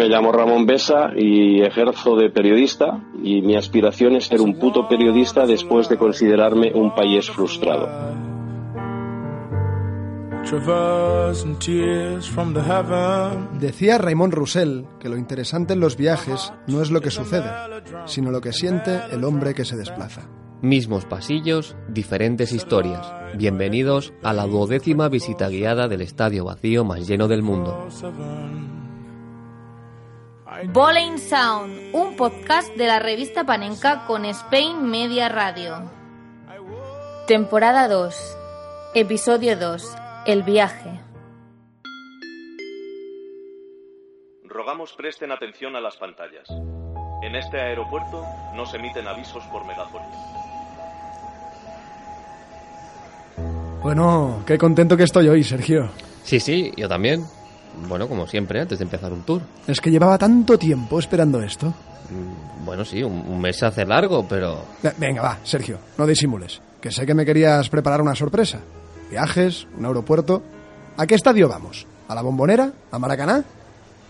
me llamo Ramón Besa y ejerzo de periodista y mi aspiración es ser un puto periodista después de considerarme un país frustrado. Decía Raymond Roussel que lo interesante en los viajes no es lo que sucede, sino lo que siente el hombre que se desplaza. Mismos pasillos, diferentes historias. Bienvenidos a la duodécima visita guiada del estadio vacío más lleno del mundo. Bowling Sound, un podcast de la revista Panenka con Spain Media Radio. Temporada 2, episodio 2, El viaje. Rogamos presten atención a las pantallas. En este aeropuerto no se emiten avisos por megafonía. Bueno, qué contento que estoy hoy, Sergio. Sí, sí, yo también. Bueno, como siempre, antes de empezar un tour. Es que llevaba tanto tiempo esperando esto. Mm, Bueno, sí, un, un mes se hace largo, pero... Ve- Venga, va, Sergio, no disimules. Que sé que me querías preparar una sorpresa. Viajes, un aeropuerto. ¿A qué estadio vamos? ¿A la Bombonera? ¿A Maracaná?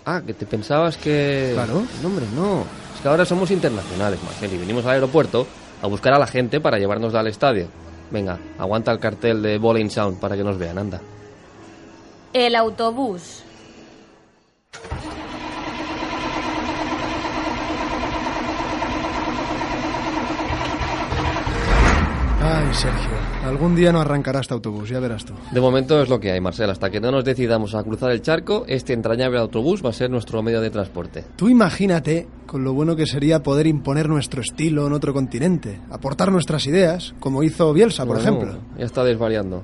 Ah, que te pensabas que... Claro. No, hombre, no. Es que ahora somos internacionales, Marcel, y venimos al aeropuerto a buscar a la gente para llevarnos al estadio. Venga, aguanta el cartel de Bowling Sound para que nos vean, anda. El autobús. Ay, Sergio, algún día no arrancará este autobús, ya verás tú. De momento es lo que hay, Marcel. Hasta que no nos decidamos a cruzar el charco, este entrañable autobús va a ser nuestro medio de transporte. Tú imagínate con lo bueno que sería poder imponer nuestro estilo en otro continente, aportar nuestras ideas, como hizo Bielsa, por No, ejemplo. Ya está desvariando.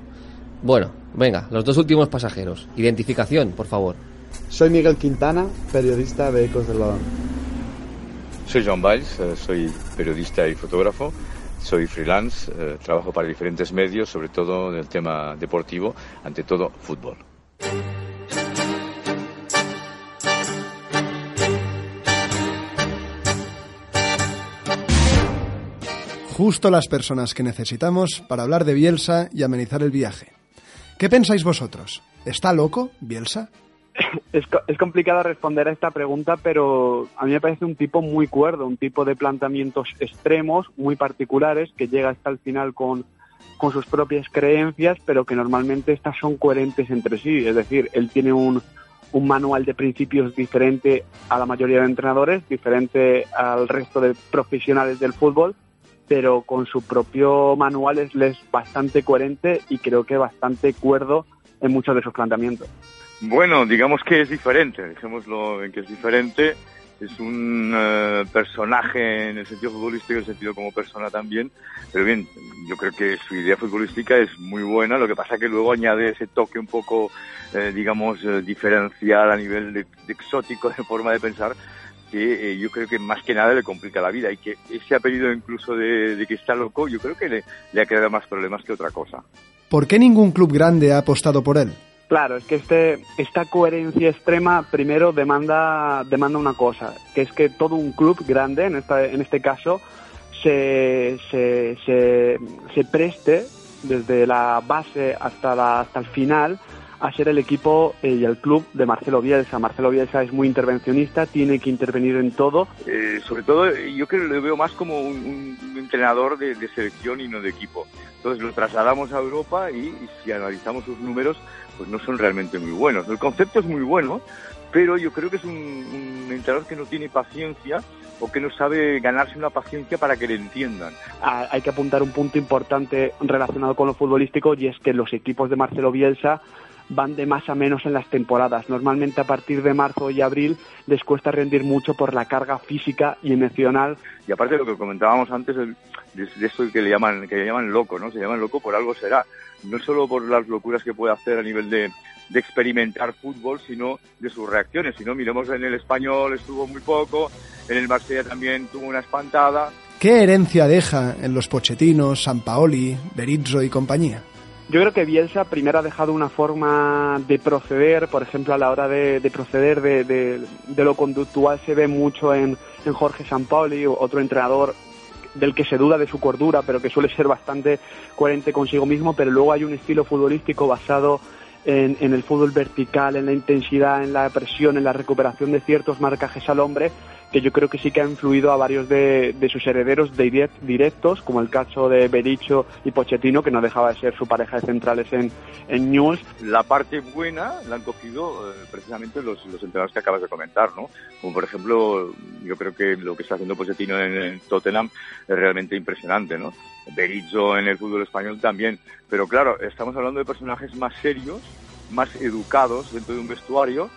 Bueno, venga, los dos últimos pasajeros. Identificación, por favor. Soy Miguel Quintana, periodista de Ecos del Balón. Soy Joan Valls, eh, soy periodista y fotógrafo, soy freelance, eh, trabajo para diferentes medios, sobre todo en el tema deportivo, ante todo fútbol. Justo las personas que necesitamos para hablar de Bielsa y amenizar el viaje. ¿Qué pensáis vosotros? ¿Está loco Bielsa? Es, co- es complicado responder a esta pregunta, pero a mí me parece un tipo muy cuerdo, un tipo de planteamientos extremos, muy particulares, que llega hasta el final con, con sus propias creencias, pero que normalmente estas son coherentes entre sí. Es decir, él tiene un, un manual de principios diferente a la mayoría de entrenadores, diferente al resto de profesionales del fútbol, pero con su propio manual es, es bastante coherente y creo que bastante cuerdo en muchos de sus planteamientos. Bueno, digamos que es diferente, dejémoslo en que es diferente. Es un eh, personaje en el sentido futbolístico en el sentido como persona también. Pero bien, yo creo que su idea futbolística es muy buena. Lo que pasa que luego añade ese toque un poco, eh, digamos, eh, diferencial a nivel de, de exótico de forma de pensar que eh, yo creo que más que nada le complica la vida y que ese apellido incluso de, de que está loco yo creo que le, le ha creado más problemas que otra cosa. ¿Por qué ningún club grande ha apostado por él? Claro, es que este, esta coherencia extrema primero demanda, demanda una cosa, que es que todo un club grande, en, esta, en este caso, se, se, se, preste desde la base hasta, la, hasta el final a ser el equipo eh, y el club de Marcelo Bielsa. Marcelo Bielsa es muy intervencionista, tiene que intervenir en todo. Eh, sobre todo, eh, yo creo que lo veo más como un, entrenador de, selección y no de equipo. Entonces lo trasladamos a Europa y si analizamos sus números, pues no son realmente muy buenos. El concepto es muy bueno, pero yo creo que es un, un entrenador que no tiene paciencia o que no sabe ganarse una paciencia para que le entiendan. Ah, hay que apuntar un punto importante relacionado con lo futbolístico y es que los equipos de Marcelo Bielsa van de más a menos en las temporadas. Normalmente a partir de marzo y abril les cuesta rendir mucho por la carga física y emocional. Y aparte de lo que comentábamos antes, de, esto que le llaman que le llaman loco, ¿no? Se llaman loco por algo será. No solo por las locuras que puede hacer a nivel de, de experimentar fútbol, sino de sus reacciones. Si no, miremos en el español estuvo muy poco, en el Marsella también tuvo una espantada. ¿Qué herencia deja en los Pochetinos, Sampaoli, Berizzo y compañía? Yo creo que Bielsa primero ha dejado una forma de proceder, por ejemplo, a la hora de, de proceder de, de- de lo conductual se ve mucho en, en Jorge Sampaoli, otro entrenador del que se duda de su cordura, pero que suele ser bastante coherente consigo mismo, pero luego hay un estilo futbolístico basado en, en, el fútbol vertical, en la intensidad, en la presión, en la recuperación de ciertos marcajes al hombre, que yo creo que sí que ha influido a varios de, de sus herederos directos, como el caso de Bericho y Pochettino, que no dejaba de ser su pareja de centrales en, en News. La parte buena la han cogido eh, precisamente los, los entrenadores que acabas de comentar, ¿no? Como por ejemplo, yo creo que lo que está haciendo Pochettino en, en Tottenham es realmente impresionante, ¿no? Berizzo en el fútbol español también. Pero claro, estamos hablando de personajes más serios, más educados dentro de un vestuario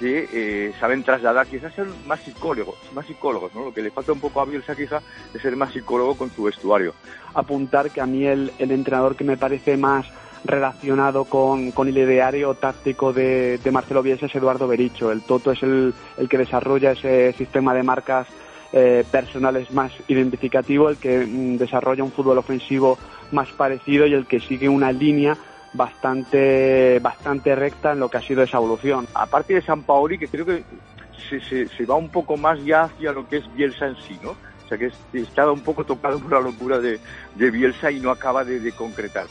que eh, saben trasladar, quizás ser más psicólogos, más psicólogos, ¿no? Lo que le falta un poco a Bielsa quizá es ser más psicólogo con su vestuario. Apuntar que a mí el, entrenador que me parece más relacionado con, el ideario táctico de, de, Marcelo Bielsa es Eduardo Bericho. El Toto es el, el que desarrolla ese sistema de marcas eh, personales más identificativo, el que mm, desarrolla un fútbol ofensivo más parecido y el que sigue una línea bastante bastante recta en lo que ha sido esa evolución. Aparte de San Paoli, que creo que se, se, va un poco más ya hacia lo que es Bielsa en sí, ¿no? O sea que estaba un poco tocado por la locura de, de Bielsa y no acaba de, de concretar.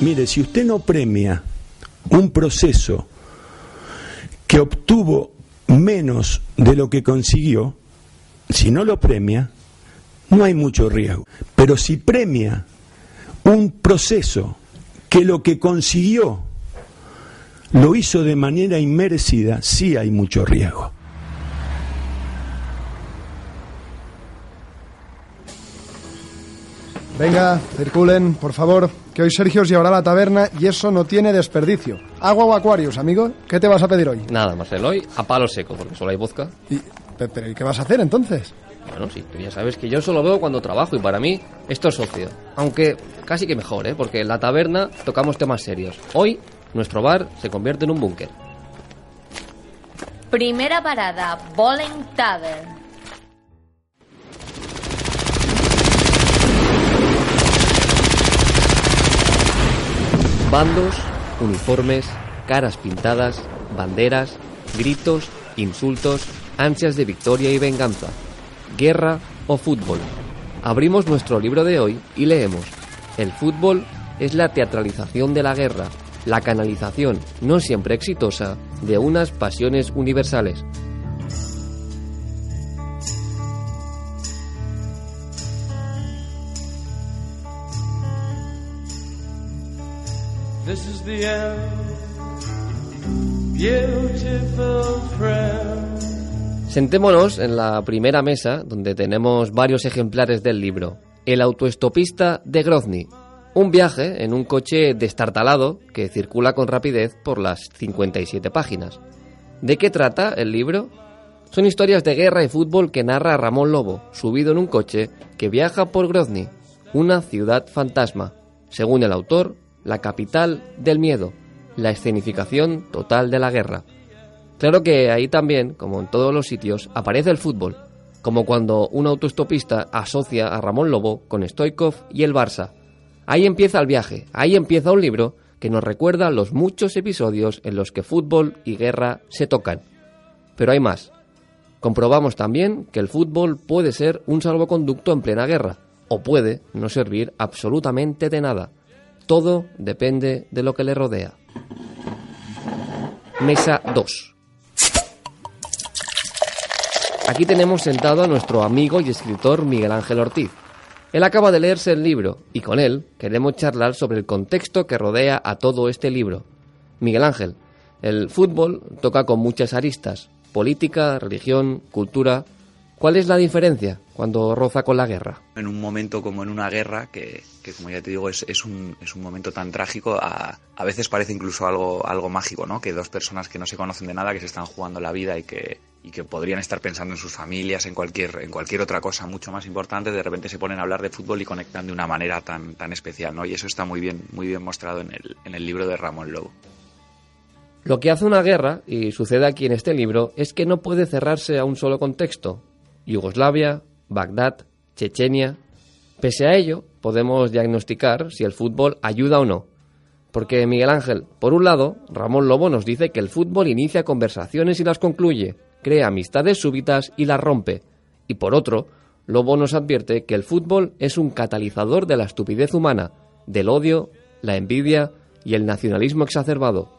Mire, si usted no premia un proceso que obtuvo menos de lo que consiguió, si no lo premia, no hay mucho riesgo. Pero si premia un proceso que lo que consiguió lo hizo de manera inmerecida, sí hay mucho riesgo. Venga, circulen, por favor, que hoy Sergio os llevará a la taberna y eso no tiene desperdicio. Agua o acuarios, amigo, ¿qué te vas a pedir hoy? Nada, Marcelo, hoy a palo seco, porque solo hay vodka. ¿Y, pero, ¿y qué vas a hacer entonces? Bueno, sí, tú ya sabes que yo solo veo cuando trabajo y para mí esto es socio. Aunque casi que mejor, ¿eh? Porque en la taberna tocamos temas serios. Hoy nuestro bar se convierte en un búnker. Primera parada, Bowling Tavern. Bandos, uniformes, caras pintadas, banderas, gritos, insultos, ansias de victoria y venganza, guerra o fútbol. Abrimos nuestro libro de hoy y leemos. El fútbol es la teatralización de la guerra, la canalización, no siempre exitosa, de unas pasiones universales. This is the end, beautiful. Sentémonos en la primera mesa donde tenemos varios ejemplares del libro. El autoestopista de Grozny. Un viaje en un coche destartalado que circula con rapidez por las 57 páginas. ¿De qué trata el libro? Son historias de guerra y fútbol que narra Ramón Lobo, subido en un coche que viaja por Grozny, una ciudad fantasma. Según el autor, la capital del miedo, la escenificación total de la guerra. Claro que ahí también, como en todos los sitios, aparece el fútbol, como cuando un autoestopista asocia a Ramón Lobo con Stoikov y el Barça. Ahí empieza el viaje, ahí empieza un libro que nos recuerda los muchos episodios en los que fútbol y guerra se tocan. Pero hay más. Comprobamos también que el fútbol puede ser un salvoconducto en plena guerra, o puede no servir absolutamente de nada. Todo depende de lo que le rodea. Mesa 2. Aquí tenemos sentado a nuestro amigo y escritor Miguel Ángel Ortiz. Él acaba de leerse el libro y con él queremos charlar sobre el contexto que rodea a todo este libro. Miguel Ángel, el fútbol toca con muchas aristas, política, religión, cultura. ¿Cuál es la diferencia cuando roza con la guerra? En un momento como en una guerra, que, como ya te digo, es, un, momento tan trágico, a, a veces parece incluso algo, algo mágico, ¿no? Que dos personas que no se conocen de nada, que se están jugando la vida y que, y que podrían estar pensando en sus familias, en cualquier, en cualquier otra cosa mucho más importante, de repente se ponen a hablar de fútbol y conectan de una manera tan, tan especial, ¿no? Y eso está muy bien, muy bien mostrado en el, en el libro de Ramón Lobo. Lo que hace una guerra, y sucede aquí en este libro, es que no puede cerrarse a un solo contexto. Yugoslavia, Bagdad, Chechenia. Pese a ello, podemos diagnosticar si el fútbol ayuda o no. Porque Miguel Ángel, por un lado, Ramón Lobo nos dice que el fútbol inicia conversaciones y las concluye, crea amistades súbitas y las rompe. Y por otro, Lobo nos advierte que el fútbol es un catalizador de la estupidez humana, del odio la envidia y el nacionalismo exacerbado.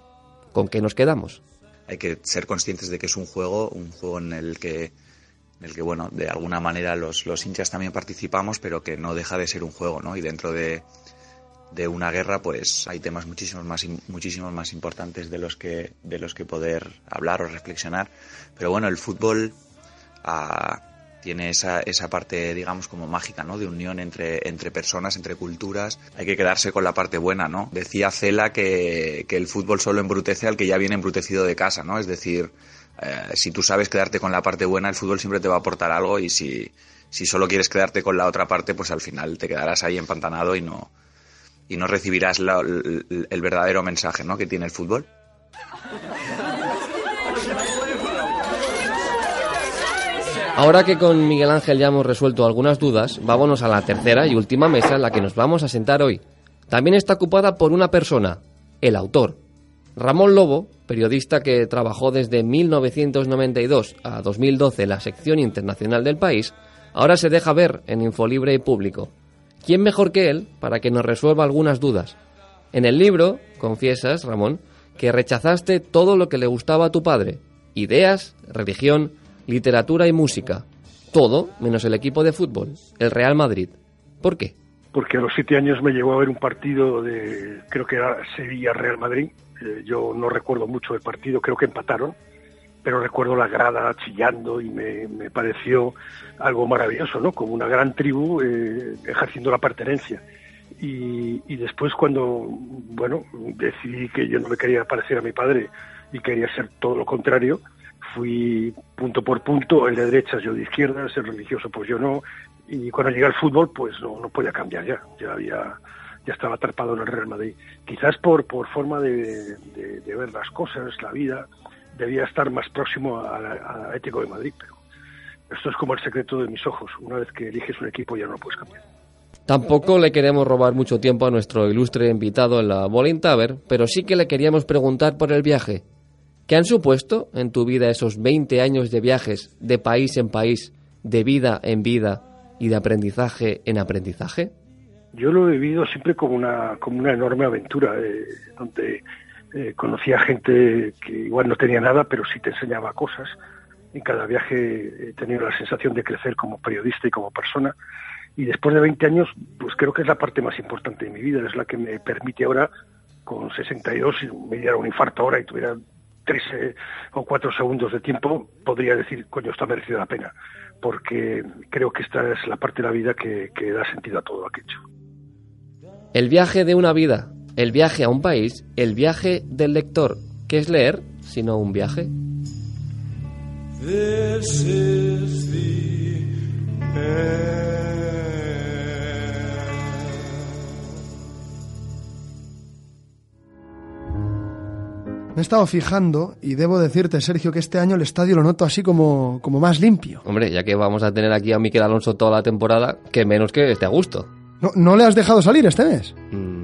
¿Con qué nos quedamos? Hay que ser conscientes de que es un juego, un juego en el que, en el que bueno, de alguna manera los, los hinchas también participamos, pero que no deja de ser un juego, ¿no? Y dentro de, de una guerra, pues hay temas muchísimos más, muchísimos más importantes de los que, de los que poder hablar o reflexionar. Pero bueno, el fútbol ah, tiene esa, esa parte, digamos, como mágica, ¿no? De unión entre, entre personas, entre culturas. Hay que quedarse con la parte buena, ¿no? Decía Cela que, que el fútbol solo embrutece al que ya viene embrutecido de casa, ¿no? Es decir, eh, si tú sabes quedarte con la parte buena, el fútbol siempre te va a aportar algo y si, si solo quieres quedarte con la otra parte, pues al final te quedarás ahí empantanado y no, y no recibirás el, el verdadero mensaje, ¿no? Que tiene el fútbol. Ahora que con Miguel Ángel ya hemos resuelto algunas dudas, vámonos a la tercera y última mesa en la que nos vamos a sentar hoy. También está ocupada por una persona, el autor. Ramón Lobo, periodista que trabajó desde 1992 a 2012 en la sección internacional del país, ahora se deja ver en Infolibre y Público. ¿Quién mejor que él para que nos resuelva algunas dudas? En el libro, confiesas, Ramón, que rechazaste todo lo que le gustaba a tu padre. Ideas, religión, literatura y música. Todo menos el equipo de fútbol, el Real Madrid. ¿Por qué? Porque a los siete años me llegó a ver un partido de, creo que era Sevilla-Real Madrid. Eh, yo no recuerdo mucho el partido, creo que empataron, pero recuerdo la grada chillando y me, me pareció algo maravilloso, ¿no? Como una gran tribu eh, ejerciendo la pertenencia. Y, y, después cuando, bueno, decidí que yo no me quería parecer a mi padre y quería ser todo lo contrario, fui punto por punto, el de derechas, yo de izquierdas, el religioso pues yo no, y cuando llegué al fútbol pues no, no podía cambiar ya, ya había ya estaba atrapado en el Real Madrid. Quizás por, por forma de, de, de ver las cosas, la vida, debía estar más próximo a la, a Ético de Madrid, pero esto es como el secreto de mis ojos. Una vez que eliges un equipo ya no lo puedes cambiar. Tampoco le queremos robar mucho tiempo a nuestro ilustre invitado en la Bowling Tavern, pero sí que le queríamos preguntar por el viaje. ¿Qué han supuesto en tu vida esos 20 años de viajes de país en país, de vida en vida y de aprendizaje en aprendizaje? Yo lo he vivido siempre como una, como una enorme aventura, eh, donde eh, conocía gente que igual no tenía nada, pero sí te enseñaba cosas. En cada viaje he tenido la sensación de crecer como periodista y como persona. Y después de 20 años, pues creo que es la parte más importante de mi vida, es la que me permite ahora, con 62, si me diera un infarto ahora y tuviera tres eh, o cuatro segundos de tiempo, podría decir, coño, está merecido la pena, porque creo que esta es la parte de la vida que, que da sentido a todo lo que he hecho. El viaje de una vida, el viaje a un país, el viaje del lector. ¿Qué es leer sino un viaje? This is the Me he estado fijando y debo decirte, Sergio, que este año el estadio lo noto así como, como más limpio. Hombre, ya que vamos a tener aquí a Miquel Alonso toda la temporada, que menos que esté a gusto. ¿No, ¿no le has dejado salir este mes? Mm.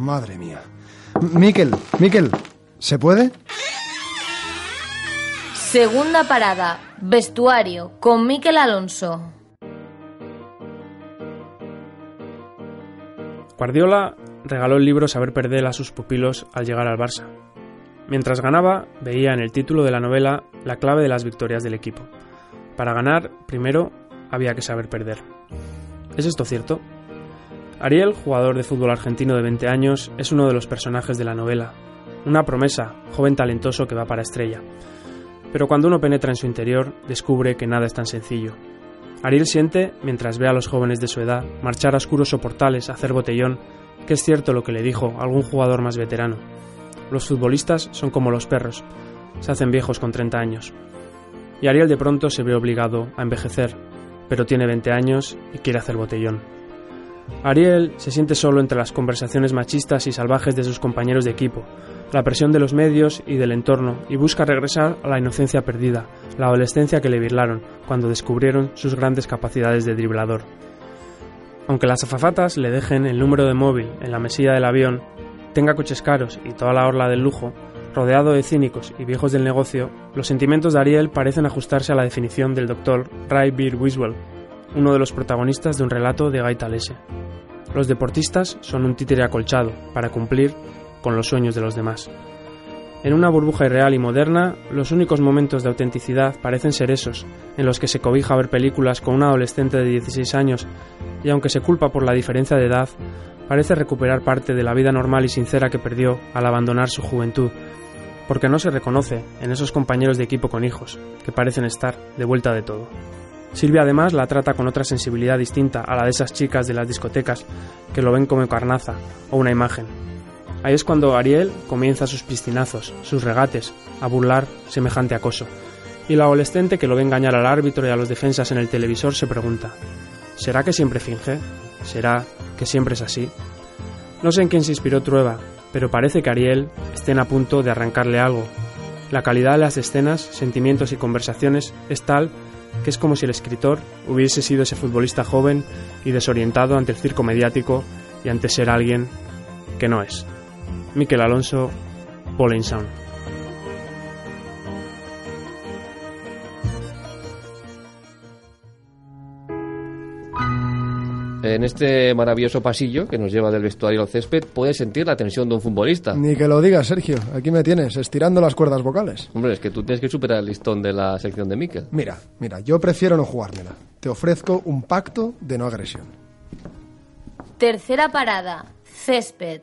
Madre mía. Miquel, Miquel, ¿se puede? Segunda parada, vestuario, con Miquel Alonso. Guardiola regaló el libro Saber perder a sus pupilos al llegar al Barça. Mientras ganaba, veía en el título de la novela la clave de las victorias del equipo. Para ganar, primero, había que saber perder. ¿Es esto cierto? Ariel, jugador de fútbol argentino de 20 años, es uno de los personajes de la novela. Una promesa, joven talentoso que va para estrella. Pero cuando uno penetra en su interior, descubre que nada es tan sencillo. Ariel siente, mientras ve a los jóvenes de su edad marchar a oscuros soportales a hacer botellón, que es cierto lo que le dijo algún jugador más veterano. Los futbolistas son como los perros, se hacen viejos con 30 años. Y Ariel de pronto se ve obligado a envejecer, pero tiene 20 años y quiere hacer botellón. Ariel se siente solo entre las conversaciones machistas y salvajes de sus compañeros de equipo, la presión de los medios y del entorno, y busca regresar a la inocencia perdida, la adolescencia que le virlaron cuando descubrieron sus grandes capacidades de driblador. Aunque las azafatas le dejen el número de móvil en la mesilla del avión, tenga coches caros y toda la orla del lujo, rodeado de cínicos y viejos del negocio, los sentimientos de Ariel parecen ajustarse a la definición del doctor Ray Beer Wiswell, uno de los protagonistas de un relato de Guy Talese. Los deportistas son un títere acolchado para cumplir con los sueños de los demás. En una burbuja irreal y moderna, los únicos momentos de autenticidad parecen ser esos, en los que se cobija ver películas con un adolescente de 16 años y aunque se culpa por la diferencia de edad, parece recuperar parte de la vida normal y sincera que perdió al abandonar su juventud, porque no se reconoce en esos compañeros de equipo con hijos, que parecen estar de vuelta de todo. Silvia además la trata con otra sensibilidad distinta a la de esas chicas de las discotecas que lo ven como carnaza o una imagen, Ahí es cuando Ariel comienza sus piscinazos, sus regates, a burlar semejante acoso. Y la adolescente que lo ve engañar al árbitro y a los defensas en el televisor se pregunta, ¿será que siempre finge? ¿Será que siempre es así? No sé en quién se inspiró Trueba, pero parece que Ariel estén a punto de arrancarle algo. La calidad de las escenas, sentimientos y conversaciones es tal que es como si el escritor hubiese sido ese futbolista joven y desorientado ante el circo mediático y ante ser alguien que no es. Miquel Alonso, Pauline Sound. En este maravilloso pasillo que nos lleva del vestuario al césped, puedes sentir la tensión de un futbolista. Ni que lo digas, Sergio. Aquí me tienes, estirando las cuerdas vocales. Hombre, es que tú tienes que superar el listón de la sección de Miquel. Mira, mira, yo prefiero no jugármela. Te ofrezco un pacto de no agresión. Tercera parada, césped.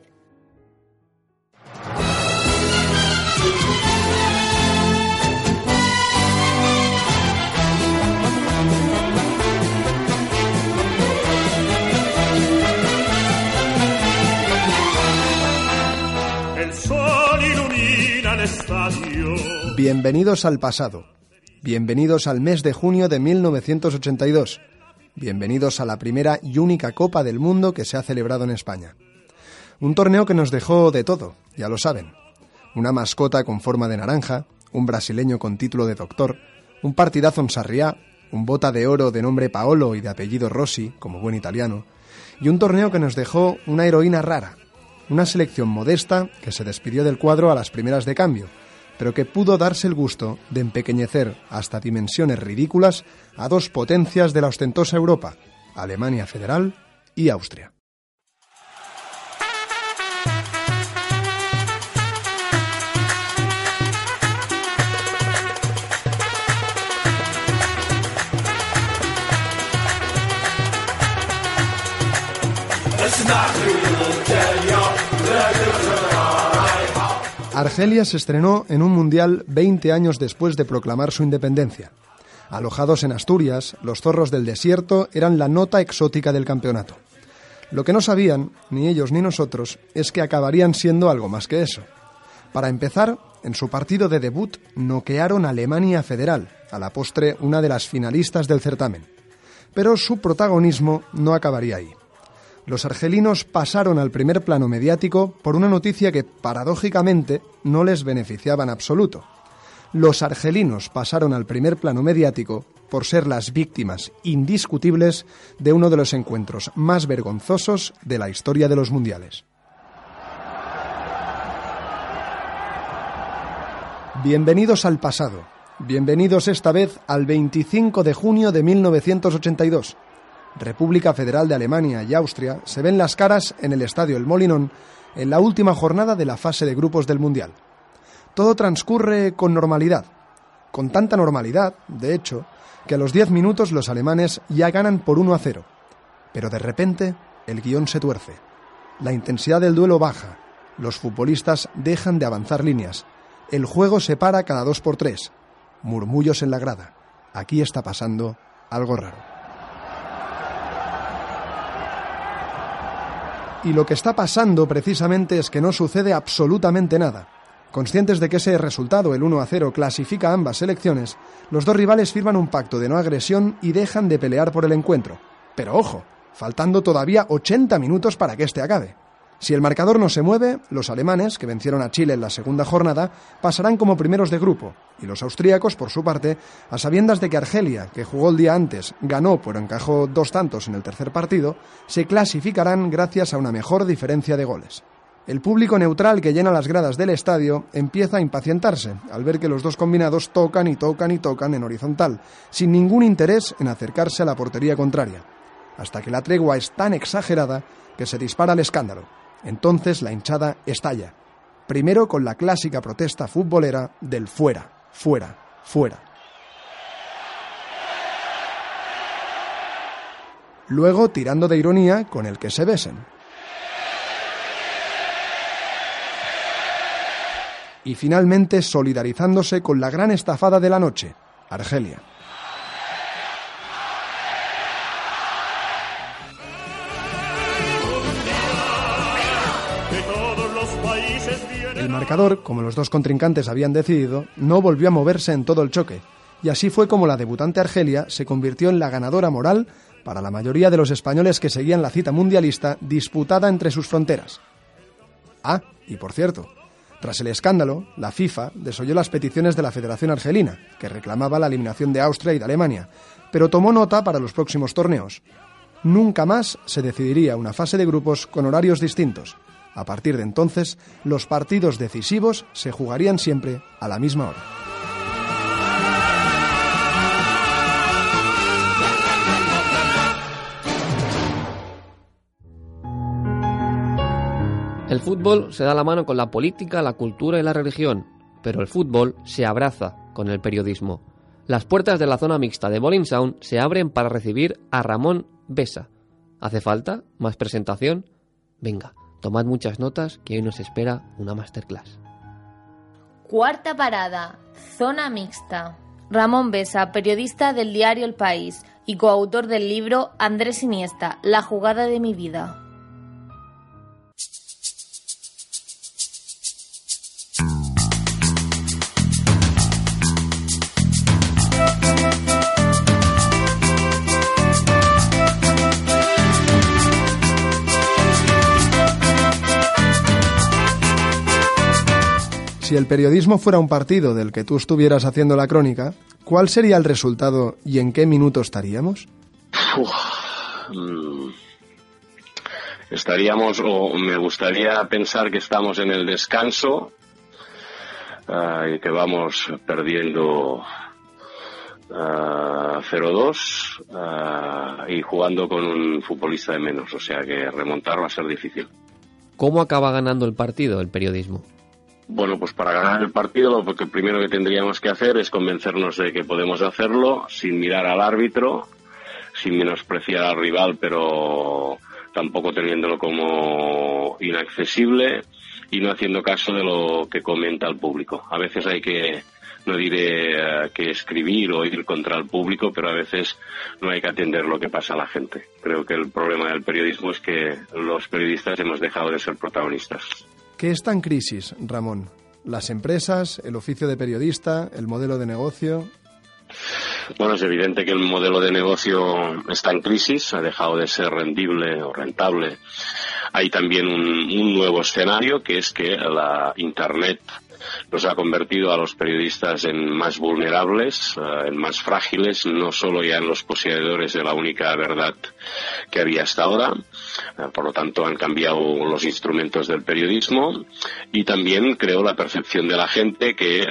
Bienvenidos al pasado. Bienvenidos al mes de junio de 1982. Bienvenidos a la primera y única Copa del Mundo que se ha celebrado en España. Un torneo que nos dejó de todo, ya lo saben. Una mascota con forma de naranja, un brasileño con título de doctor, un partidazo en Sarriá, un bota de oro de nombre Paolo y de apellido Rossi, como buen italiano, y un torneo que nos dejó una heroína rara, una selección modesta que se despidió del cuadro a las primeras de cambio, pero que pudo darse el gusto de empequeñecer hasta dimensiones ridículas a dos potencias de la ostentosa Europa, Alemania Federal y Austria. Argelia se estrenó en un mundial 20 años después de proclamar su independencia. Alojados en Asturias, los zorros del desierto eran la nota exótica del campeonato. Lo que no sabían, ni ellos ni nosotros, es que acabarían siendo algo más que eso. Para empezar, en su partido de debut noquearon a Alemania Federal, a la postre una de las finalistas del certamen. Pero su protagonismo no acabaría ahí los argelinos pasaron al primer plano mediático por una noticia que, paradójicamente, no les beneficiaba en absoluto. Los argelinos pasaron al primer plano mediático por ser las víctimas indiscutibles de uno de los encuentros más vergonzosos de la historia de los mundiales. Bienvenidos al pasado. Bienvenidos esta vez al 25 de junio de 1982 República Federal de Alemania y Austria se ven las caras en el Estadio El Molinón en la última jornada de la fase de grupos del Mundial. Todo transcurre con normalidad, con tanta normalidad, de hecho, que a los 10 minutos los alemanes ya ganan por 1 a 0. Pero de repente el guion se tuerce. La intensidad del duelo baja, los futbolistas dejan de avanzar líneas, el juego se para cada dos por tres, murmullos en la grada. Aquí está pasando algo raro. Y lo que está pasando precisamente es que no sucede absolutamente nada. Conscientes de que ese resultado, el 1 a 0, clasifica a ambas selecciones, los dos rivales firman un pacto de no agresión y dejan de pelear por el encuentro. Pero ojo, faltando todavía 80 minutos para que este acabe. Si el marcador no se mueve, los alemanes, que vencieron a Chile en la segunda jornada, pasarán como primeros de grupo, y los austríacos, por su parte, a sabiendas de que Argelia, que jugó el día antes, ganó pero encajó dos tantos en el tercer partido, se clasificarán gracias a una mejor diferencia de goles. El público neutral que llena las gradas del estadio empieza a impacientarse al ver que los dos combinados tocan y tocan y tocan en horizontal, sin ningún interés en acercarse a la portería contraria. hasta que la tregua es tan exagerada que se dispara el escándalo. Entonces la hinchada estalla, primero con la clásica protesta futbolera del fuera, fuera, fuera. Luego tirando de ironía con el que se besen. Y finalmente solidarizándose con la gran estafada de la noche, Argelia. El marcador, como los dos contrincantes habían decidido, no volvió a moverse en todo el choque, y así fue como la debutante Argelia se convirtió en la ganadora moral para la mayoría de los españoles que seguían la cita mundialista disputada entre sus fronteras. Ah, y por cierto, tras el escándalo, la FIFA desoyó las peticiones de la Federación Argelina, que reclamaba la eliminación de Austria y de Alemania, pero tomó nota para los próximos torneos. Nunca más se decidiría una fase de grupos con horarios distintos. A partir de entonces, los partidos decisivos se jugarían siempre a la misma hora. El fútbol se da la mano con la política, la cultura y la religión, pero el fútbol se abraza con el periodismo. Las puertas de la zona mixta de Bowling Sound se abren para recibir a Ramón Besa. ¿Hace falta más presentación? Venga, tomad muchas notas que hoy nos espera una masterclass. Cuarta parada, zona mixta. Ramón Besa, periodista del diario El País y coautor del libro Andrés Iniesta, La jugada de mi vida. Si el periodismo fuera un partido del que tú estuvieras haciendo la crónica, ¿cuál sería el resultado y en qué minuto estaríamos? Mm. Estaríamos, o me gustaría pensar que estamos en el descanso ah, y que vamos perdiendo 0-2 ah, y jugando con un futbolista de menos. O sea que remontar va a ser difícil. ¿Cómo acaba ganando el partido el periodismo? Bueno, pues para ganar el partido lo que primero que tendríamos que hacer es convencernos de que podemos hacerlo sin mirar al árbitro, sin menospreciar al rival, pero tampoco teniéndolo como inaccesible y no haciendo caso de lo que comenta el público. A veces hay que, no diré eh, que escribir o ir contra el público, pero a veces no hay que atender lo que pasa a la gente. Creo que el problema del periodismo es que los periodistas hemos dejado de ser protagonistas. ¿Qué está en crisis, Ramón? ¿Las empresas, el oficio de periodista, el modelo de negocio? Bueno, es evidente que el modelo de negocio está en crisis, ha dejado de ser rendible o rentable. Hay también un, nuevo escenario, que es que la Internet nos ha convertido a los periodistas en más vulnerables, eh, en más frágiles, no solo ya en los poseedores de la única verdad que había hasta ahora, eh, por lo tanto han cambiado los instrumentos del periodismo y también creo la percepción de la gente que eh,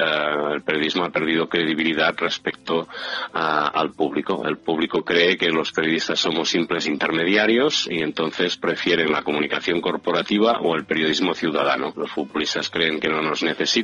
el periodismo ha perdido credibilidad respecto al público. El público cree que los periodistas somos simples intermediarios y entonces prefieren la comunicación corporativa o el periodismo ciudadano. Los futbolistas creen que no nos necesitan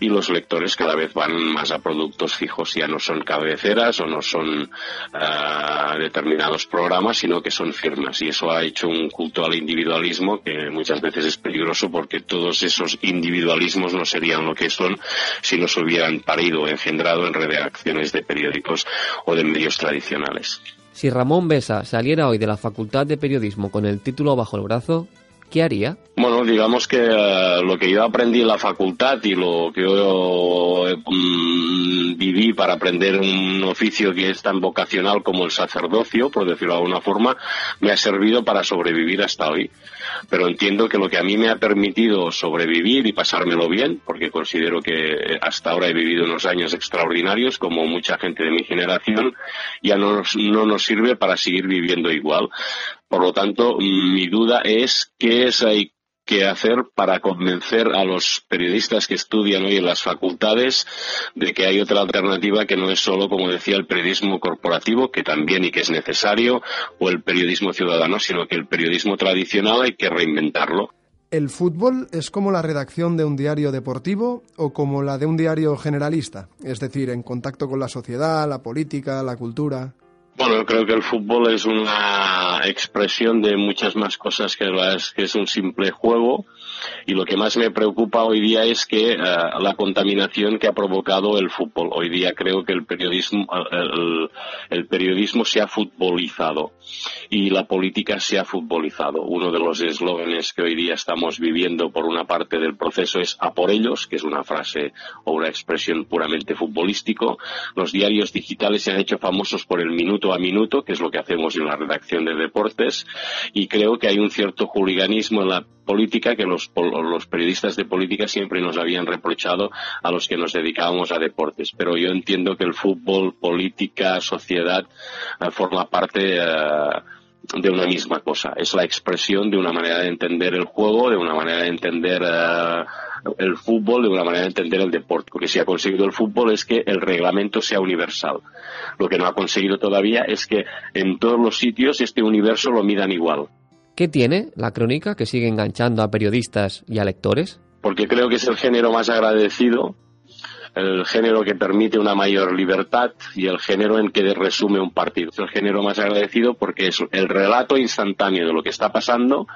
y los lectores cada vez van más a productos fijos, ya no son cabeceras o no son uh, determinados programas, sino que son firmas. Y eso ha hecho un culto al individualismo que muchas veces es peligroso porque todos esos individualismos no serían lo que son si no se hubieran parido o engendrado en redacciones de periódicos o de medios tradicionales. Si Ramón Besa saliera hoy de la Facultad de Periodismo con el título bajo el brazo, ¿qué haría? Bueno, digamos que uh, lo que yo aprendí en la facultad y lo que yo um, viví para aprender un oficio que es tan vocacional como el sacerdocio, por decirlo de alguna forma, me ha servido para sobrevivir hasta hoy. Pero entiendo que lo que a mí me ha permitido sobrevivir y pasármelo bien, porque considero que hasta ahora he vivido unos años extraordinarios, como mucha gente de mi generación, ya no no nos sirve para seguir viviendo igual. Por lo tanto, mi duda es qué es que hacer para convencer a los periodistas que estudian hoy en las facultades de que hay otra alternativa que no es solo, como decía, el periodismo corporativo, que también y que es necesario, o el periodismo ciudadano, sino que el periodismo tradicional hay que reinventarlo. ¿El fútbol es como la redacción de un diario deportivo o como la de un diario generalista? Es decir, en contacto con la sociedad, la política, la cultura. Bueno, creo que el fútbol es una expresión de muchas más cosas que, las, que es un simple juego y lo que más me preocupa hoy día es que uh, la contaminación que ha provocado el fútbol. Hoy día creo que el periodismo, el, periodismo se ha futbolizado y la política se ha futbolizado. Uno de los eslóganes que hoy día estamos viviendo por una parte del proceso es a por ellos, que es una frase o una expresión puramente futbolístico. Los diarios digitales se han hecho famosos por el minuto a minuto, que es lo que hacemos en la redacción de deportes, y creo que hay un cierto juliganismo en la política que los, los periodistas de política siempre nos habían reprochado a los que nos dedicábamos a deportes. Pero yo entiendo que el fútbol, política, sociedad, uh, forma parte de una misma cosa. Es la expresión de una manera de entender el juego, de una manera de entender uh, el fútbol, de una manera de entender el deporte. Lo que se ha conseguido el fútbol es que el reglamento sea universal. Lo que no ha conseguido todavía es que en todos los sitios este universo lo midan igual. ¿Qué tiene la crónica que sigue enganchando a periodistas y a lectores? Porque creo que es el género más agradecido el género que permite una mayor libertad y el género en que resume un partido. Es el género más agradecido porque es el relato instantáneo de lo que está pasando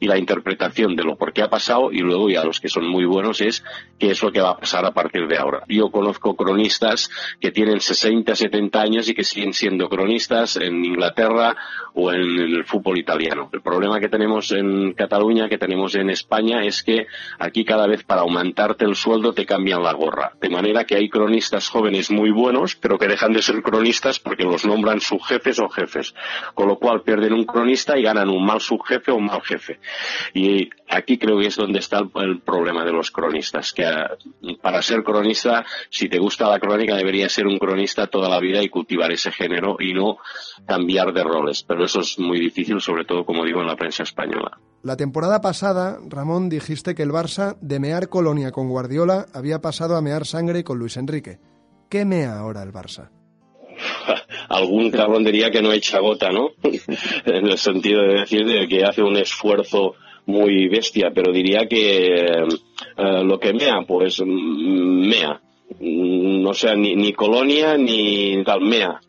y la interpretación de lo por qué ha pasado y luego ya los que son muy buenos es qué es lo que va a pasar a partir de ahora. Yo conozco cronistas que tienen 60, 70 años y que siguen siendo cronistas en Inglaterra o en el fútbol italiano. El problema que tenemos en Cataluña, que tenemos en España, es que aquí cada vez para aumentarte el sueldo te cambian la gorra. Manera que hay cronistas jóvenes muy buenos, pero que dejan de ser cronistas porque los nombran subjefes o jefes. Con lo cual pierden un cronista y ganan un mal subjefe o un mal jefe. Y aquí creo que es donde está el, problema de los cronistas, que uh, para ser cronista, si te gusta la crónica, debería ser un cronista toda la vida y cultivar ese género y no cambiar de roles. Pero eso es muy difícil, sobre todo, como digo, en la prensa española. La temporada pasada, Ramón, dijiste que el Barça, de mear colonia con Guardiola, había pasado a mear sangre con Luis Enrique. ¿Qué mea ahora el Barça? Algún cabrón diría que no echa gota, ¿no? en el sentido de decir de que hace un esfuerzo muy bestia, pero diría que eh, lo que mea, pues mea. No sea ni, ni colonia ni tal, mea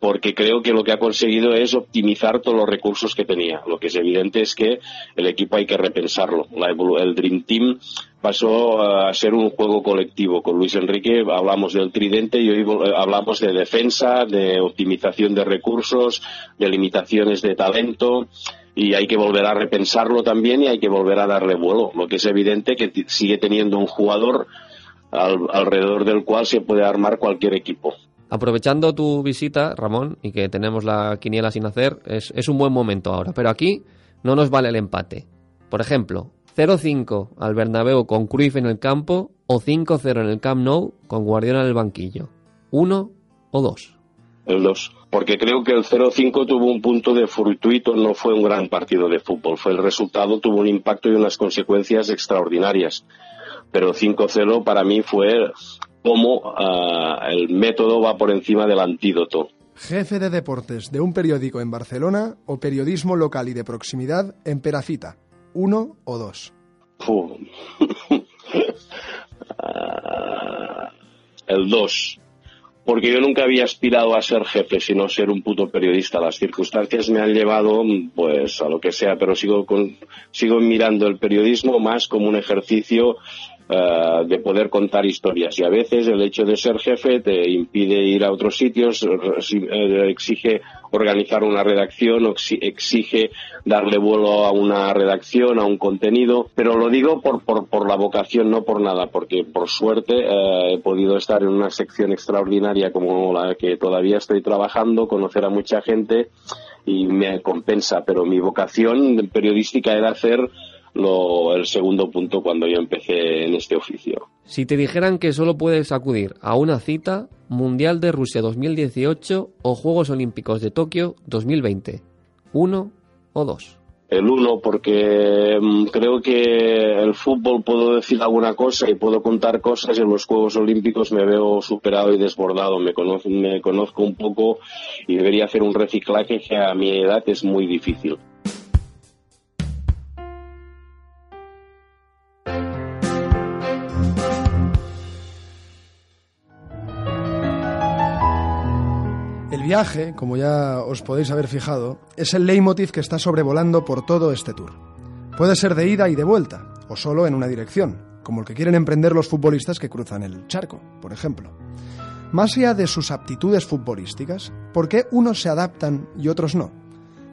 porque creo que lo que ha conseguido es optimizar todos los recursos que tenía. Lo que es evidente es que el equipo hay que repensarlo. La, el Dream Team pasó a ser un juego colectivo. Con Luis Enrique hablamos del tridente y hoy hablamos de defensa, de optimización de recursos, de limitaciones de talento y hay que volver a repensarlo también y hay que volver a darle vuelo. Lo que es evidente que sigue teniendo un jugador al, alrededor del cual se puede armar cualquier equipo. Aprovechando tu visita, Ramón, y que tenemos la quiniela sin hacer, es, es un buen momento ahora. Pero aquí no nos vale el empate. Por ejemplo, 0-5 al Bernabéu con Cruyff en el campo o 5-0 en el Camp Nou con Guardiola en el banquillo. ¿Uno o dos? El 2. Porque creo que el 0-5 tuvo un punto de fortuito, no fue un gran partido de fútbol. Fue el resultado, tuvo un impacto y unas consecuencias extraordinarias. Pero 5-0 para mí fue cómo uh, el método va por encima del antídoto. Jefe de deportes de un periódico en Barcelona o periodismo local y de proximidad en Perafita. ¿Uno o dos? uh, el dos. Porque yo nunca había aspirado a ser jefe, sino ser un puto periodista. Las circunstancias me han llevado, pues, a lo que sea, pero sigo, con, sigo mirando el periodismo más como un ejercicio uh, de poder contar historias. Y a veces el hecho de ser jefe te impide ir a otros sitios, exige organizar una redacción, exige darle vuelo a una redacción, a un contenido, pero lo digo por, por, por la vocación, no por nada, porque por suerte uh, he podido estar en una sección extraordinaria como la que todavía estoy trabajando, conocer a mucha gente y me compensa, pero mi vocación periodística era hacer lo, el segundo punto cuando yo empecé en este oficio. Si te dijeran que solo puedes acudir a una cita, Mundial de Rusia 2018 o Juegos Olímpicos de Tokio 2020, ¿uno o dos? el uno porque mm, creo que el fútbol puedo decir alguna cosa y puedo contar cosas y en los Juegos Olímpicos me veo superado y desbordado, me conozco, me conozco un poco y debería hacer un reciclaje que a mi edad es muy difícil. Viaje, como ya os podéis haber fijado, es el leitmotiv que está sobrevolando por todo este tour. Puede ser de ida y de vuelta, o solo en una dirección, como el que quieren emprender los futbolistas que cruzan el charco, por ejemplo. Más allá de sus aptitudes futbolísticas, ¿por qué unos se adaptan y otros no?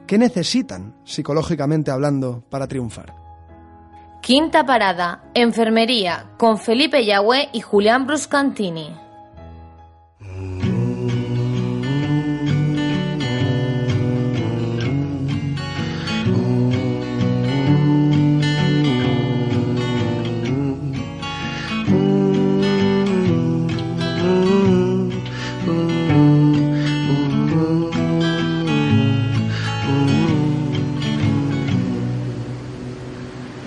¿Qué necesitan, psicológicamente hablando, para triunfar? Quinta parada, enfermería, con Felipe Yagüe y Julián Bruscantini.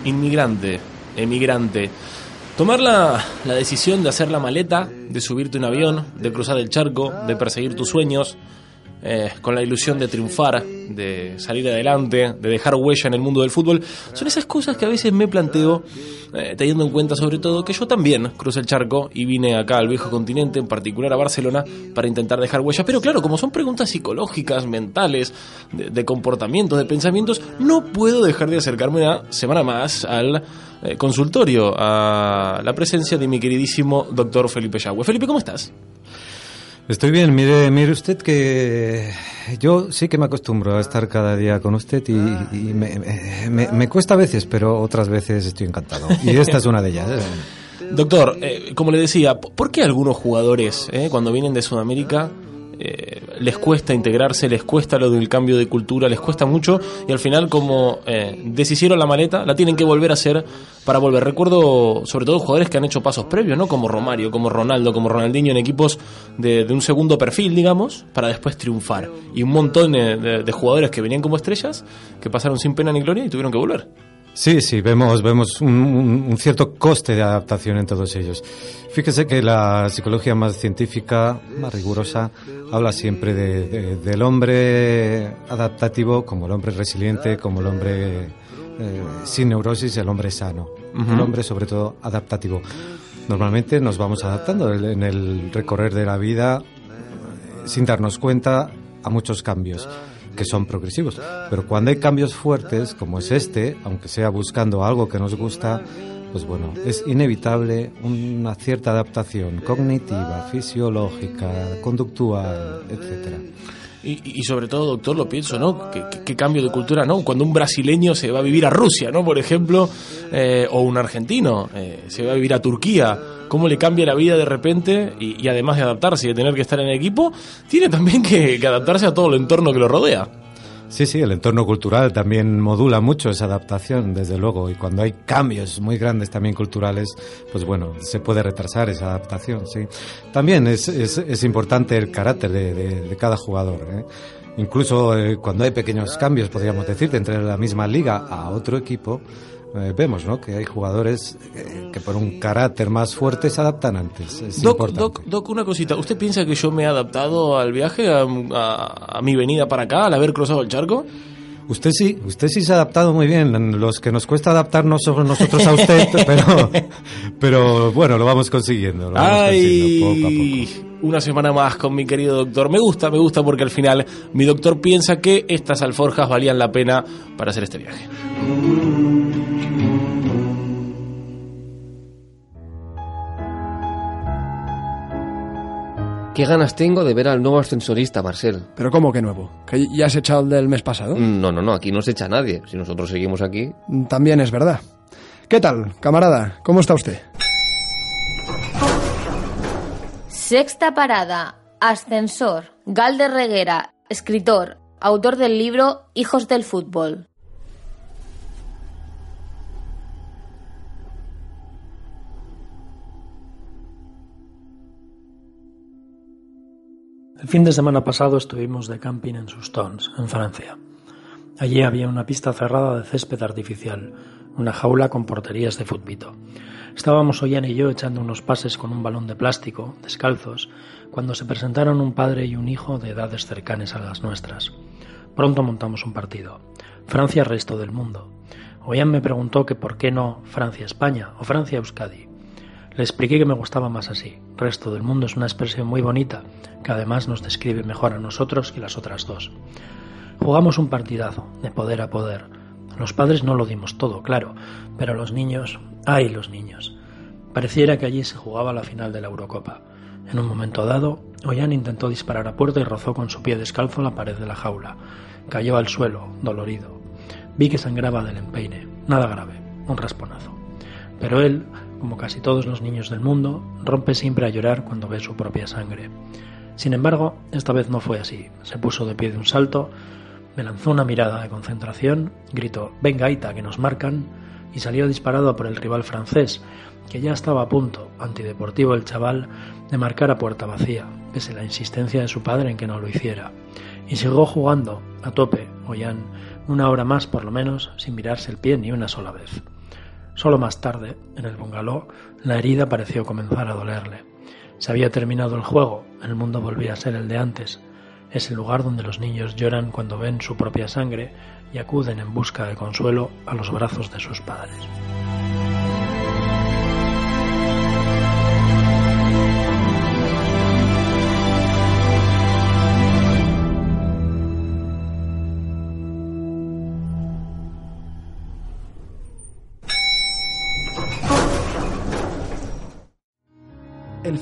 Inmigrante, emigrante. Tomar la, la, decisión de hacer la maleta, de subirte un avión, de cruzar el charco, de perseguir tus sueños, eh, con la ilusión de triunfar, de salir adelante, de dejar huella en el mundo del fútbol, son esas cosas que a veces me planteo, eh, teniendo en cuenta sobre todo que yo también crucé el charco y vine acá al viejo continente, en particular a Barcelona, para intentar dejar huella. Pero claro, como son preguntas psicológicas, mentales, de, comportamientos, de pensamientos, no puedo dejar de acercarme una semana más al eh, consultorio, a la presencia de mi queridísimo doctor Felipe Yagüe. Felipe, ¿cómo estás? Estoy bien, mire, mire usted que yo sí que me acostumbro a estar cada día con usted y, y me, me, me, cuesta a veces, pero otras veces estoy encantado. Y esta es una de ellas. Doctor, eh, como le decía, ¿por qué algunos jugadores, eh, cuando vienen de Sudamérica, eh, les cuesta integrarse, les cuesta lo del cambio de cultura, les cuesta mucho y al final como eh, deshicieron la maleta, la tienen que volver a hacer para volver. Recuerdo sobre todo jugadores que han hecho pasos previos, ¿no? Como Romario, como Ronaldo, como Ronaldinho en equipos de, de un segundo perfil, digamos, para después triunfar. Y un montón de, de, de jugadores que venían como estrellas, que pasaron sin pena ni gloria y tuvieron que volver. Sí, sí, vemos, vemos un, un, un, cierto coste de adaptación en todos ellos. Fíjese que la psicología más científica, más rigurosa, habla siempre de, de, del hombre adaptativo como el hombre resiliente, como el hombre eh, sin neurosis, el hombre sano. Uh -huh. El hombre, sobre todo, adaptativo. Normalmente nos vamos adaptando en el recorrer de la vida sin darnos cuenta a muchos cambios que son progresivos. Pero cuando hay cambios fuertes, como es este, aunque sea buscando algo que nos gusta, pues bueno, es inevitable una cierta adaptación cognitiva, fisiológica, conductual, etcétera. Y, sobre todo, doctor, lo pienso, ¿no? ¿Qué, qué, cambio de cultura, ¿no? Cuando un brasileño se va a vivir a Rusia, ¿no? Por ejemplo, eh, o un argentino eh, se va a vivir a Turquía, cómo le cambia la vida de repente y, y, además de adaptarse y de tener que estar en el equipo, tiene también que, que adaptarse a todo el entorno que lo rodea. Sí, sí, el entorno cultural también modula mucho esa adaptación, desde luego, y cuando hay cambios muy grandes también culturales, pues bueno, se puede retrasar esa adaptación, sí. También es, es, es importante el carácter de, de, de cada jugador, ¿eh? Incluso eh, cuando hay pequeños cambios, podríamos decir, de entre la misma liga a otro equipo, eh, vemos ¿no? que hay jugadores eh, que por un carácter más fuerte se adaptan antes. Es Doc, Doc, Doc, una cosita. ¿Usted piensa que yo me he adaptado al viaje, a, a, a mi venida para acá, al haber cruzado el charco? Usted sí, usted sí se ha adaptado muy bien. Los que nos cuesta adaptarnos somos nosotros a usted, pero, pero bueno, lo vamos consiguiendo. Lo vamos Ay, consiguiendo poco a poco. Una semana más con mi querido doctor. Me gusta, me gusta porque al final mi doctor piensa que estas alforjas valían la pena para hacer este viaje. Qué ganas tengo de ver al nuevo ascensorista, Marcel. ¿Pero cómo que nuevo? ¿Que ya has echado el del mes pasado? No, no, no, aquí no se echa nadie. Si nosotros seguimos aquí. También es verdad. ¿Qué tal, camarada? ¿Cómo está usted? Sexta parada. Ascensor. Galde Reguera, escritor, autor del libro Hijos del Fútbol. El fin de semana pasado estuvimos de camping en Sustons, en Francia. Allí había una pista cerrada de césped artificial, una jaula con porterías de futbito. Estábamos Ollán y yo echando unos pases con un balón de plástico, descalzos, cuando se presentaron un padre y un hijo de edades cercanas a las nuestras. Pronto montamos un partido. Francia-resto del mundo. Ollán me preguntó que por qué no Francia-España o Francia-Euskadi. Le expliqué que me gustaba más así. Resto del mundo es una expresión muy bonita, que además nos describe mejor a nosotros que las otras dos. Jugamos un partidazo, de poder a poder. Los padres no lo dimos todo, claro, pero los niños, ay los niños. Pareciera que allí se jugaba la final de la Eurocopa. En un momento dado, Ollán intentó disparar a puerta y rozó con su pie descalzo la pared de la jaula. Cayó al suelo, dolorido. Vi que sangraba del empeine. Nada grave, un rasponazo. Pero él, como casi todos los niños del mundo, rompe siempre a llorar cuando ve su propia sangre. Sin embargo, esta vez no fue así. Se puso de pie de un salto, me lanzó una mirada de concentración, gritó Venga, Aita, que nos marcan, y salió disparado por el rival francés, que ya estaba a punto, antideportivo el chaval, de marcar a puerta vacía, pese a la insistencia de su padre en que no lo hiciera. Y siguió jugando, a tope, Ollán, una hora más por lo menos, sin mirarse el pie ni una sola vez. Solo más tarde, en el bungalow, la herida pareció comenzar a dolerle. Se había terminado el juego, el mundo volvía a ser el de antes, es el lugar donde los niños lloran cuando ven su propia sangre y acuden en busca de consuelo a los brazos de sus padres.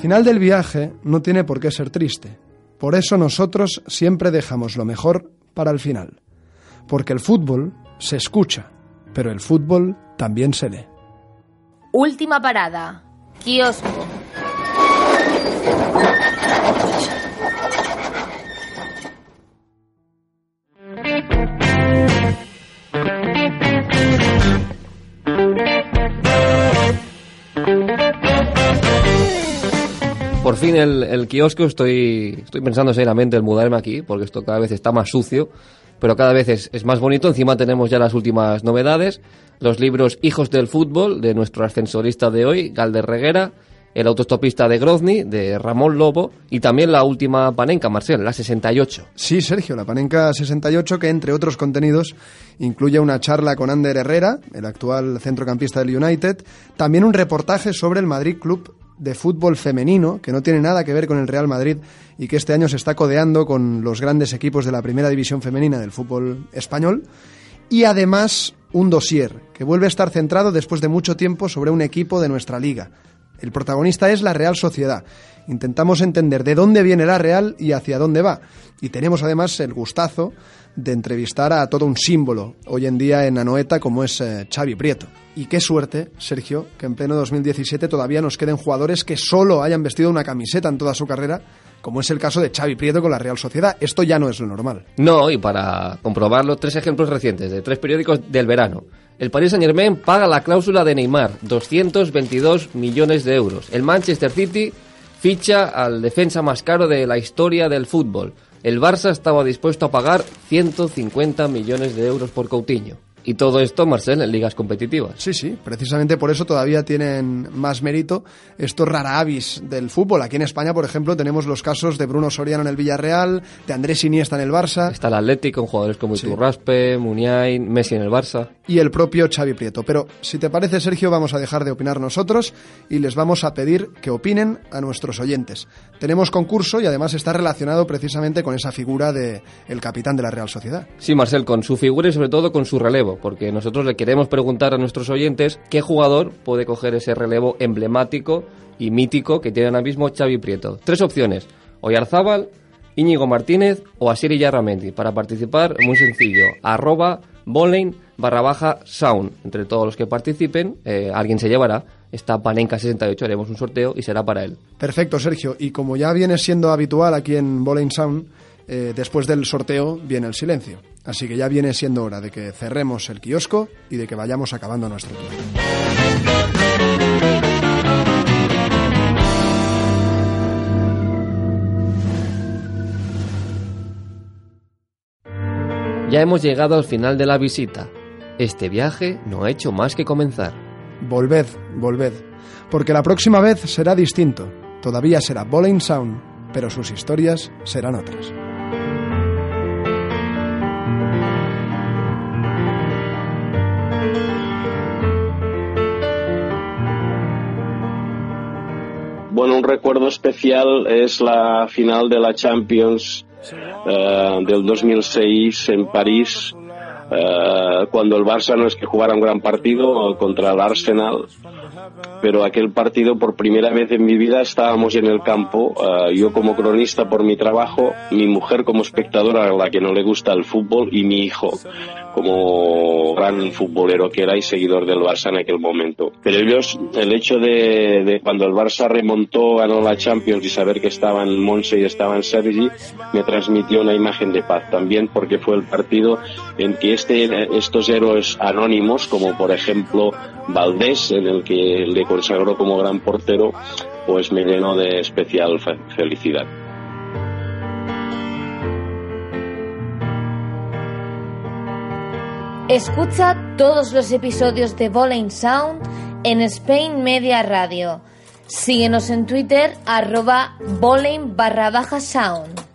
Final del viaje no tiene por qué ser triste. Por eso nosotros siempre dejamos lo mejor para el final. Porque el fútbol se escucha, pero el fútbol también se lee. Última parada. Kiosco. Fin el, el kiosco, estoy, estoy pensando seriamente en mudarme aquí, porque esto cada vez está más sucio, pero cada vez es, es más bonito. Encima tenemos ya las últimas novedades, los libros Hijos del Fútbol, de nuestro ascensorista de hoy, Galder Reguera, el autostopista de Grozny, de Ramón Lobo, y también la última panenca, Marcel, la 68. Sí, Sergio, la panenca 68, que entre otros contenidos incluye una charla con Ander Herrera, el actual centrocampista del United, también un reportaje sobre el Madrid Club de fútbol femenino, que no tiene nada que ver con el Real Madrid y que este año se está codeando con los grandes equipos de la primera división femenina del fútbol español. Y además un dossier que vuelve a estar centrado después de mucho tiempo sobre un equipo de nuestra liga. El protagonista es la Real Sociedad. Intentamos entender de dónde viene la Real y hacia dónde va. Y tenemos además el gustazo de entrevistar a todo un símbolo hoy en día en Anoeta como es eh, Xavi Prieto. Y qué suerte, Sergio, que en pleno 2017 todavía nos queden jugadores que solo hayan vestido una camiseta en toda su carrera, como es el caso de Xavi Prieto con la Real Sociedad. Esto ya no es lo normal. No, y para comprobarlo, tres ejemplos recientes de tres periódicos del verano. El Paris Saint Germain paga la cláusula de Neymar, 222 millones de euros. El Manchester City ficha al defensa más caro de la historia del fútbol. El Barça estaba dispuesto a pagar 150 millones de euros por Coutinho. Y todo esto, Marcel, en ligas competitivas. Sí, sí, precisamente por eso todavía tienen más mérito estos rara avis del fútbol. Aquí en España, por ejemplo, tenemos los casos de Bruno Soriano en el Villarreal, de Andrés Iniesta en el Barça. Está el Atlético con jugadores como Sí. Iturraspe, Muniain, Messi en el Barça. y el propio Xavi Prieto. Pero si te parece, Sergio, vamos a dejar de opinar nosotros y les vamos a pedir que opinen a nuestros oyentes. Tenemos concurso y además está relacionado precisamente con esa figura de el capitán de la Real Sociedad. Sí, Marcel, con su figura y sobre todo con su relevo, porque nosotros le queremos preguntar a nuestros oyentes qué jugador puede coger ese relevo emblemático y mítico que tiene ahora mismo Xavi Prieto. Tres opciones, Oyarzábal, Íñigo Martínez o Asiri Yarramendi. Para participar, muy sencillo, arroba boleyn barra baja sound. Entre todos los que participen, eh, alguien se llevará esta Panenka 68, haremos un sorteo y será para él. Perfecto, Sergio. Y como ya viene siendo habitual aquí en Bowling Sound, eh, después del sorteo viene el silencio. Así que ya viene siendo hora de que cerremos el kiosco y de que vayamos acabando nuestro tiempo. Ya hemos llegado al final de la visita. Este viaje no ha hecho más que comenzar. Volved, volved, porque la próxima vez será distinto. Todavía será Bowling Sound, pero sus historias serán otras. Bueno, un recuerdo especial es la final de la Champions eh, del 2006 en París, eh, cuando el Barça no es que jugara un gran partido contra el Arsenal, pero aquel partido por primera vez en mi vida estábamos en el campo, eh, yo como cronista por mi trabajo, mi mujer como espectadora a la que no le gusta el fútbol y mi hijo como gran futbolero que era y seguidor del Barça en aquel momento. Pero ellos, el hecho de, de cuando el Barça remontó, ganó la Champions y saber que estaban Monse y estaban Sergi, me transmitió una imagen de paz también porque fue el partido en que este, estos héroes anónimos, como por ejemplo Valdés, en el que le consagró como gran portero, pues me llenó de especial fe- felicidad. Escucha todos los episodios de Bowling Sound en Spain Media Radio. Síguenos en Twitter arroba bowling barra baja sound.